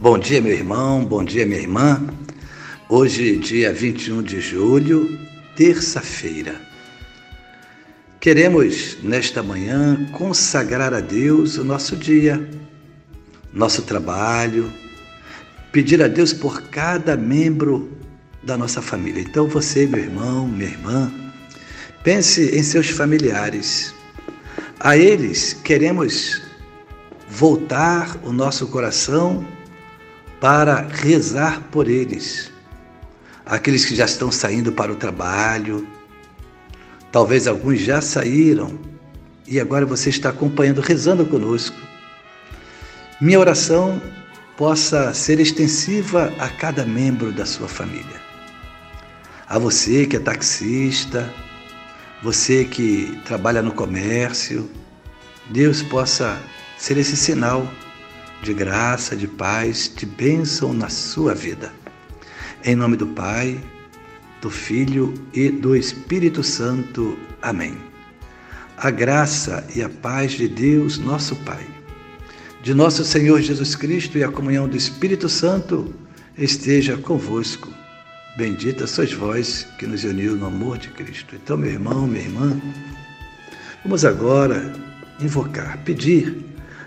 Bom dia, meu irmão, bom dia, minha irmã. Hoje, dia 21 de julho, terça-feira. Queremos, nesta manhã, consagrar a Deus o nosso dia, nosso trabalho, pedir a Deus por cada membro da nossa família. Então, você, meu irmão, minha irmã, pense em seus familiares. A eles queremos voltar o nosso coração para rezar por eles. Aqueles que já estão saindo para o trabalho, talvez alguns já saíram e agora você está acompanhando, rezando conosco. Minha oração possa ser extensiva a cada membro da sua família. A você que é taxista, você que trabalha no comércio, Deus possa ser esse sinal de graça, de paz, de bênção na sua vida. Em nome do Pai, do Filho e do Espírito Santo. Amém. A graça e a paz de Deus, nosso Pai, de nosso Senhor Jesus Cristo e a comunhão do Espírito Santo esteja convosco. Bendita sois vós que nos uniu no amor de Cristo. Então, meu irmão, minha irmã, vamos agora invocar, pedir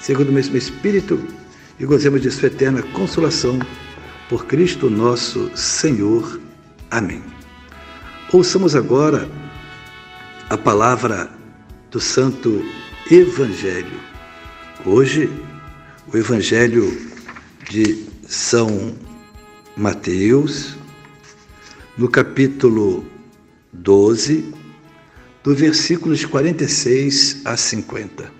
segundo o mesmo Espírito, e gozemos de Sua eterna consolação. Por Cristo nosso Senhor. Amém. Ouçamos agora a palavra do Santo Evangelho. Hoje, o Evangelho de São Mateus, no capítulo 12, do versículos 46 a 50.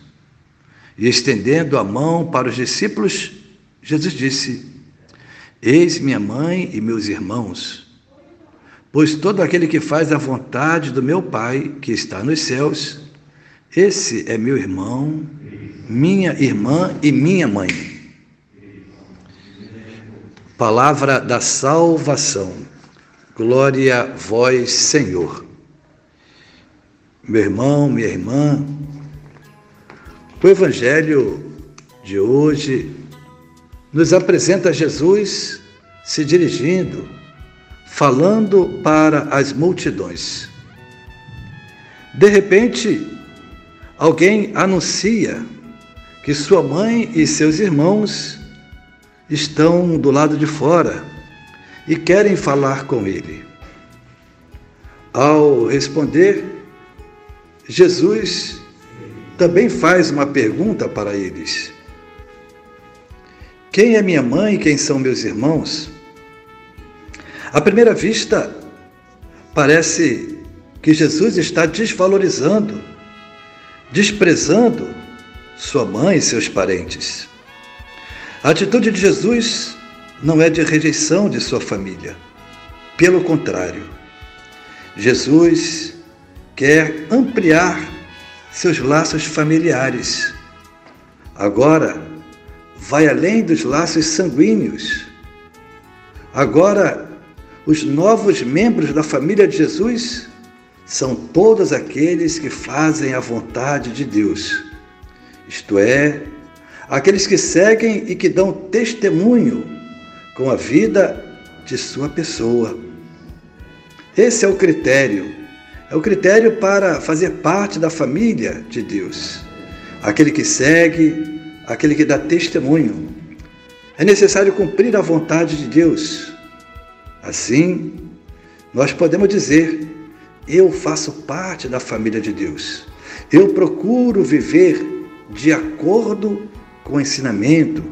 E estendendo a mão para os discípulos, Jesus disse: Eis minha mãe e meus irmãos. Pois todo aquele que faz a vontade do meu Pai, que está nos céus, esse é meu irmão, minha irmã e minha mãe. Palavra da salvação. Glória a vós, Senhor. Meu irmão, minha irmã, o Evangelho de hoje nos apresenta Jesus se dirigindo, falando para as multidões. De repente, alguém anuncia que sua mãe e seus irmãos estão do lado de fora e querem falar com ele. Ao responder, Jesus também faz uma pergunta para eles: Quem é minha mãe e quem são meus irmãos? À primeira vista, parece que Jesus está desvalorizando, desprezando sua mãe e seus parentes. A atitude de Jesus não é de rejeição de sua família. Pelo contrário, Jesus quer ampliar seus laços familiares. Agora vai além dos laços sanguíneos. Agora, os novos membros da família de Jesus são todos aqueles que fazem a vontade de Deus, isto é, aqueles que seguem e que dão testemunho com a vida de sua pessoa. Esse é o critério, é o critério para fazer parte da família de Deus. Aquele que segue, aquele que dá testemunho. É necessário cumprir a vontade de Deus. Assim, nós podemos dizer: eu faço parte da família de Deus. Eu procuro viver de acordo com o ensinamento,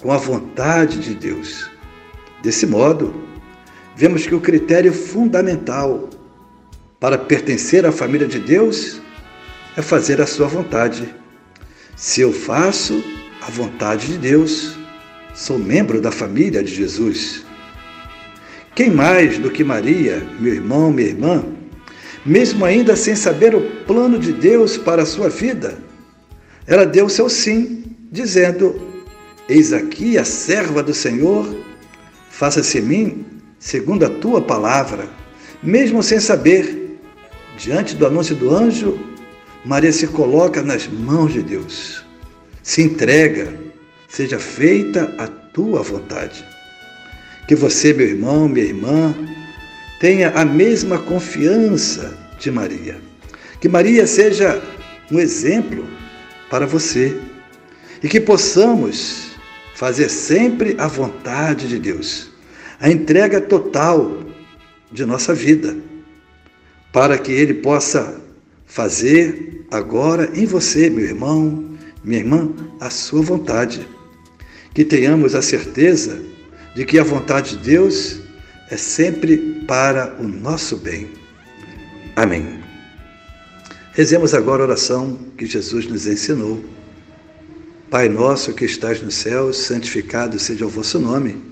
com a vontade de Deus. Desse modo, vemos que o critério fundamental para pertencer à família de Deus é fazer a sua vontade. Se eu faço a vontade de Deus, sou membro da família de Jesus. Quem mais do que Maria, meu irmão, minha irmã, mesmo ainda sem saber o plano de Deus para a sua vida, ela deu seu sim, dizendo: Eis aqui a serva do Senhor, faça-se em mim segundo a tua palavra. Mesmo sem saber, diante do anúncio do anjo, Maria se coloca nas mãos de Deus, se entrega, seja feita a tua vontade. Que você, meu irmão, minha irmã, tenha a mesma confiança de Maria. Que Maria seja um exemplo para você e que possamos fazer sempre a vontade de Deus, a entrega total de nossa vida, para que Ele possa fazer agora em você, meu irmão, minha irmã, a sua vontade. Que tenhamos a certeza de que a vontade de Deus é sempre para o nosso bem. Amém. Rezemos agora a oração que Jesus nos ensinou. Pai nosso que estás nos céus, santificado seja o vosso nome.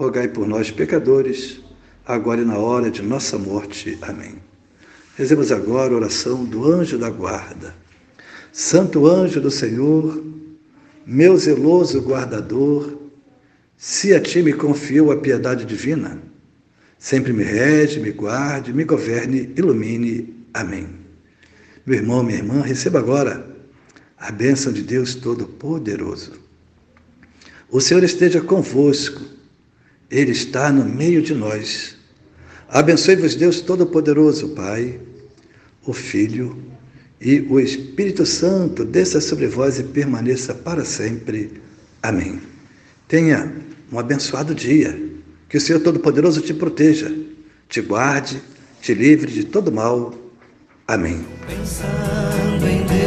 rogai por nós, pecadores, agora e na hora de nossa morte. Amém. Rezemos agora a oração do anjo da guarda. Santo anjo do Senhor, meu zeloso guardador, se a ti me confiou a piedade divina, sempre me rege, me guarde, me governe, ilumine. Amém. Meu irmão, minha irmã, receba agora a bênção de Deus Todo-Poderoso. O Senhor esteja convosco, Ele está no meio de nós. Abençoe-vos, Deus Todo-Poderoso, Pai, o Filho e o Espírito Santo, desça sobre vós e permaneça para sempre. Amém. Tenha um abençoado dia. Que o Senhor Todo-Poderoso te proteja, te guarde, te livre de todo mal. Amém. Pensando em Deus.